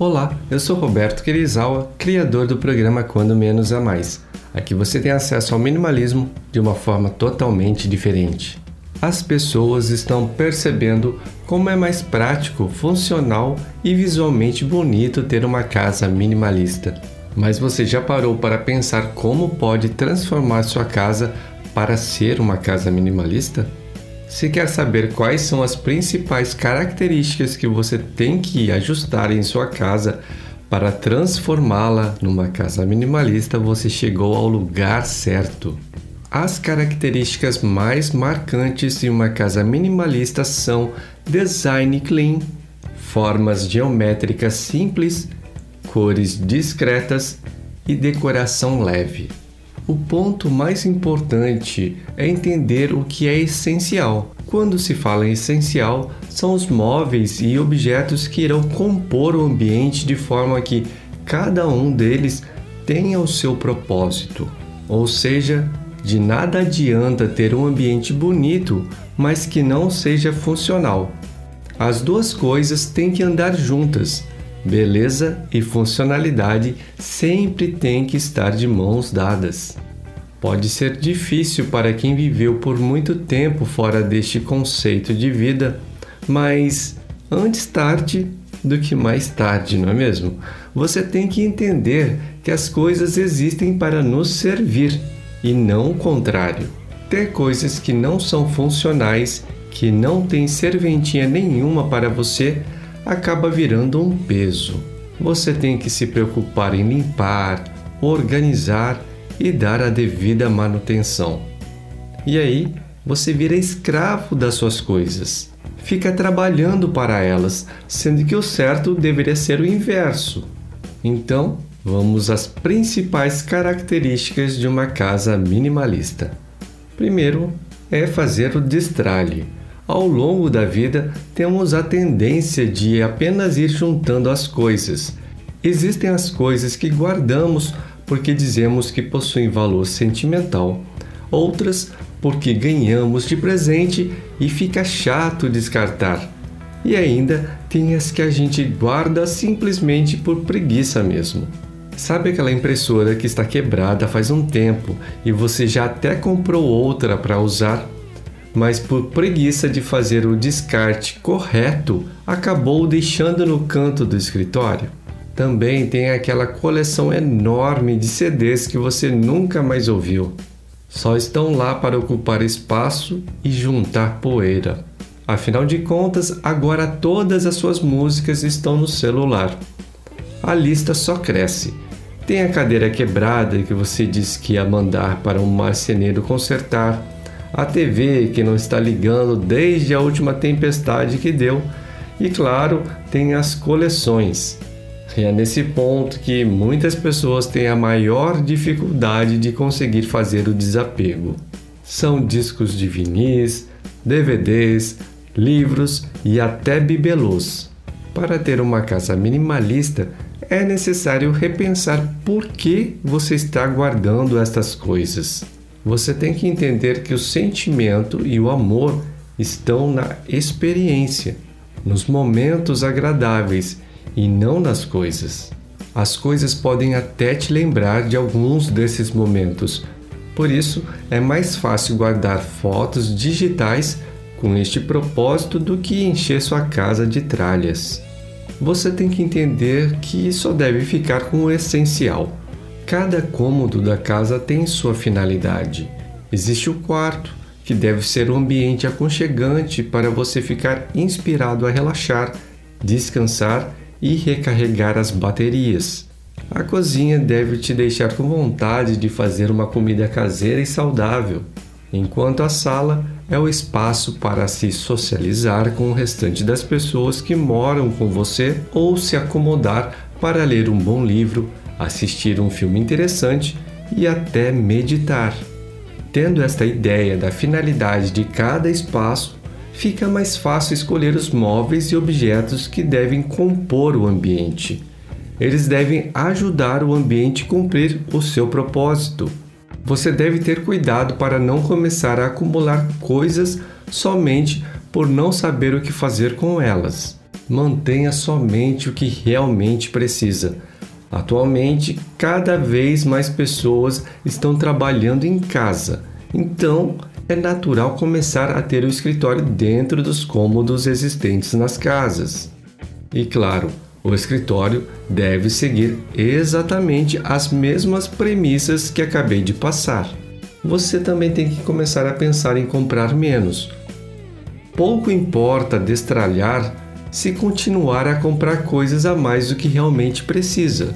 Olá, eu sou Roberto Kirizawa, criador do programa Quando Menos a Mais. Aqui você tem acesso ao minimalismo de uma forma totalmente diferente. As pessoas estão percebendo como é mais prático, funcional e visualmente bonito ter uma casa minimalista. Mas você já parou para pensar como pode transformar sua casa para ser uma casa minimalista? Se quer saber quais são as principais características que você tem que ajustar em sua casa para transformá-la numa casa minimalista, você chegou ao lugar certo. As características mais marcantes de uma casa minimalista são design clean, formas geométricas simples, cores discretas e decoração leve. O ponto mais importante é entender o que é essencial. Quando se fala em essencial, são os móveis e objetos que irão compor o ambiente de forma que cada um deles tenha o seu propósito. Ou seja, de nada adianta ter um ambiente bonito, mas que não seja funcional. As duas coisas têm que andar juntas. Beleza e funcionalidade sempre têm que estar de mãos dadas. Pode ser difícil para quem viveu por muito tempo fora deste conceito de vida, mas antes tarde do que mais tarde, não é mesmo? Você tem que entender que as coisas existem para nos servir e não o contrário. Ter coisas que não são funcionais, que não têm serventia nenhuma para você, acaba virando um peso. Você tem que se preocupar em limpar, organizar e dar a devida manutenção. E aí você vira escravo das suas coisas. Fica trabalhando para elas, sendo que o certo deveria ser o inverso. Então, vamos às principais características de uma casa minimalista. Primeiro é fazer o destralhe ao longo da vida, temos a tendência de apenas ir juntando as coisas. Existem as coisas que guardamos porque dizemos que possuem valor sentimental, outras porque ganhamos de presente e fica chato descartar. E ainda tem as que a gente guarda simplesmente por preguiça mesmo. Sabe aquela impressora que está quebrada faz um tempo e você já até comprou outra para usar? Mas por preguiça de fazer o descarte correto, acabou deixando no canto do escritório. Também tem aquela coleção enorme de CDs que você nunca mais ouviu. Só estão lá para ocupar espaço e juntar poeira. Afinal de contas, agora todas as suas músicas estão no celular. A lista só cresce. Tem a cadeira quebrada que você disse que ia mandar para um marceneiro consertar a TV que não está ligando desde a última tempestade que deu, e claro, tem as coleções. E é nesse ponto que muitas pessoas têm a maior dificuldade de conseguir fazer o desapego. São discos de vinis, DVDs, livros e até bibelôs. Para ter uma casa minimalista, é necessário repensar por que você está guardando estas coisas. Você tem que entender que o sentimento e o amor estão na experiência, nos momentos agradáveis e não nas coisas. As coisas podem até te lembrar de alguns desses momentos, por isso é mais fácil guardar fotos digitais com este propósito do que encher sua casa de tralhas. Você tem que entender que só deve ficar com o essencial. Cada cômodo da casa tem sua finalidade. Existe o quarto, que deve ser um ambiente aconchegante para você ficar inspirado a relaxar, descansar e recarregar as baterias. A cozinha deve te deixar com vontade de fazer uma comida caseira e saudável, enquanto a sala é o espaço para se socializar com o restante das pessoas que moram com você ou se acomodar para ler um bom livro, assistir um filme interessante e até meditar. Tendo esta ideia da finalidade de cada espaço, fica mais fácil escolher os móveis e objetos que devem compor o ambiente. Eles devem ajudar o ambiente a cumprir o seu propósito. Você deve ter cuidado para não começar a acumular coisas somente por não saber o que fazer com elas. Mantenha somente o que realmente precisa. Atualmente, cada vez mais pessoas estão trabalhando em casa, então é natural começar a ter o escritório dentro dos cômodos existentes nas casas. E claro, o escritório deve seguir exatamente as mesmas premissas que acabei de passar. Você também tem que começar a pensar em comprar menos. Pouco importa destralhar se continuar a comprar coisas a mais do que realmente precisa.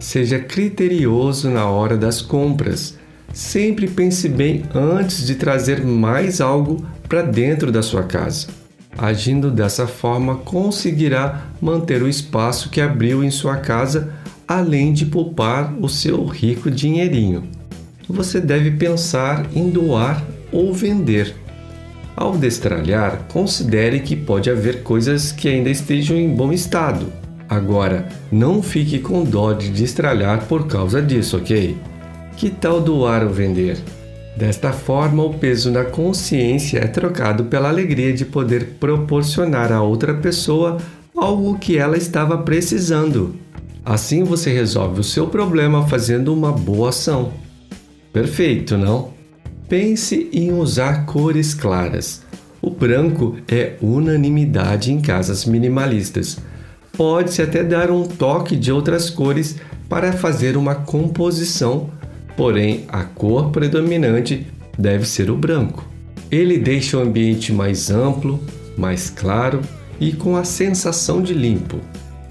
Seja criterioso na hora das compras. Sempre pense bem antes de trazer mais algo para dentro da sua casa. Agindo dessa forma, conseguirá manter o espaço que abriu em sua casa, além de poupar o seu rico dinheirinho. Você deve pensar em doar ou vender. Ao destralhar, considere que pode haver coisas que ainda estejam em bom estado. Agora, não fique com dó de destralhar por causa disso, ok? Que tal doar ou vender? Desta forma, o peso na consciência é trocado pela alegria de poder proporcionar a outra pessoa algo que ela estava precisando. Assim você resolve o seu problema fazendo uma boa ação. Perfeito, não? Pense em usar cores claras. O branco é unanimidade em casas minimalistas. Pode-se até dar um toque de outras cores para fazer uma composição porém a cor predominante deve ser o branco. Ele deixa o ambiente mais amplo, mais claro e com a sensação de limpo.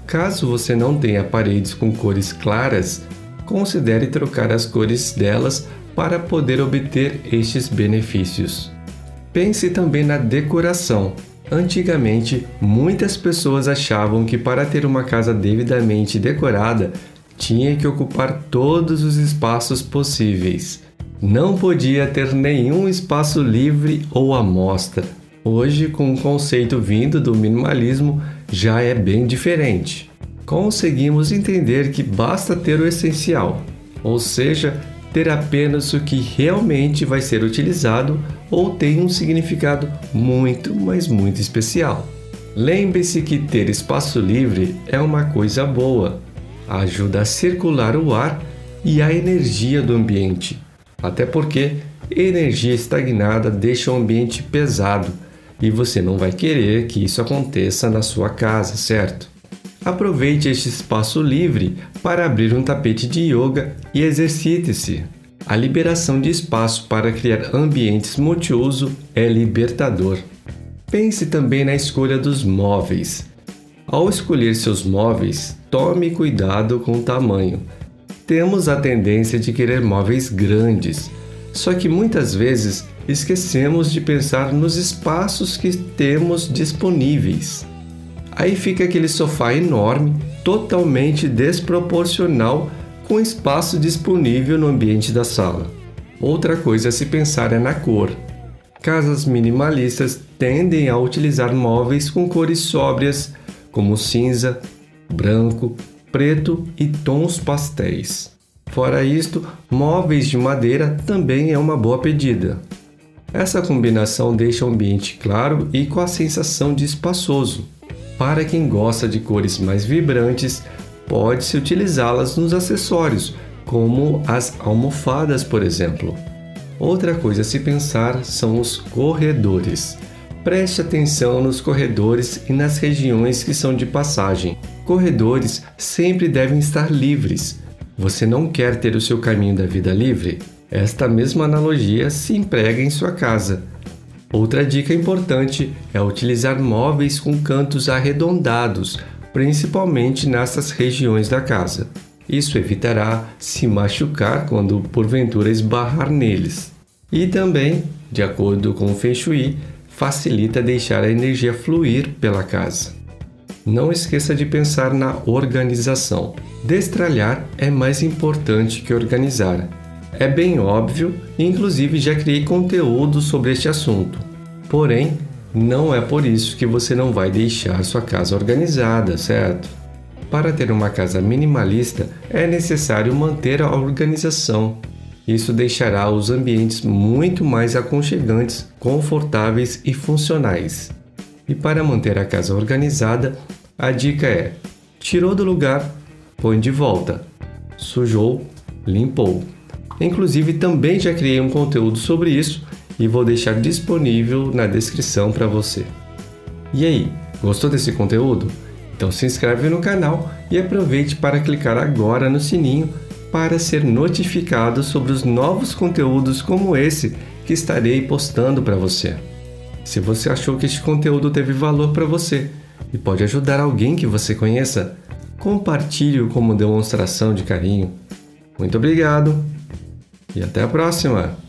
Caso você não tenha paredes com cores claras, considere trocar as cores delas para poder obter estes benefícios. Pense também na decoração. Antigamente, muitas pessoas achavam que para ter uma casa devidamente decorada tinha que ocupar todos os espaços possíveis. Não podia ter nenhum espaço livre ou amostra. Hoje, com o conceito vindo do minimalismo, já é bem diferente. Conseguimos entender que basta ter o essencial, ou seja, ter apenas o que realmente vai ser utilizado ou tem um significado muito, mas muito especial. Lembre-se que ter espaço livre é uma coisa boa, ajuda a circular o ar e a energia do ambiente. Até porque energia estagnada deixa o ambiente pesado e você não vai querer que isso aconteça na sua casa, certo? Aproveite este espaço livre para abrir um tapete de yoga e exercite-se. A liberação de espaço para criar ambientes multiuso é libertador. Pense também na escolha dos móveis. Ao escolher seus móveis, tome cuidado com o tamanho. Temos a tendência de querer móveis grandes, só que muitas vezes esquecemos de pensar nos espaços que temos disponíveis. Aí fica aquele sofá enorme, totalmente desproporcional com o espaço disponível no ambiente da sala. Outra coisa a se pensar é na cor. Casas minimalistas tendem a utilizar móveis com cores sóbrias como cinza, branco, preto e tons pastéis. Fora isto, móveis de madeira também é uma boa pedida. Essa combinação deixa o ambiente claro e com a sensação de espaçoso. Para quem gosta de cores mais vibrantes, pode-se utilizá-las nos acessórios, como as almofadas, por exemplo. Outra coisa a se pensar são os corredores. Preste atenção nos corredores e nas regiões que são de passagem. Corredores sempre devem estar livres. Você não quer ter o seu caminho da vida livre? Esta mesma analogia se emprega em sua casa. Outra dica importante é utilizar móveis com cantos arredondados, principalmente nessas regiões da casa. Isso evitará se machucar quando porventura esbarrar neles. E também, de acordo com o Feng Shui, facilita deixar a energia fluir pela casa. Não esqueça de pensar na organização. Destralhar é mais importante que organizar. É bem óbvio, inclusive já criei conteúdo sobre este assunto. Porém, não é por isso que você não vai deixar sua casa organizada, certo? Para ter uma casa minimalista, é necessário manter a organização isso deixará os ambientes muito mais aconchegantes, confortáveis e funcionais. E para manter a casa organizada, a dica é: tirou do lugar, põe de volta. Sujou, limpou. Inclusive, também já criei um conteúdo sobre isso e vou deixar disponível na descrição para você. E aí, gostou desse conteúdo? Então se inscreve no canal e aproveite para clicar agora no sininho para ser notificado sobre os novos conteúdos como esse que estarei postando para você. Se você achou que este conteúdo teve valor para você e pode ajudar alguém que você conheça, compartilhe-o como demonstração de carinho. Muito obrigado e até a próxima!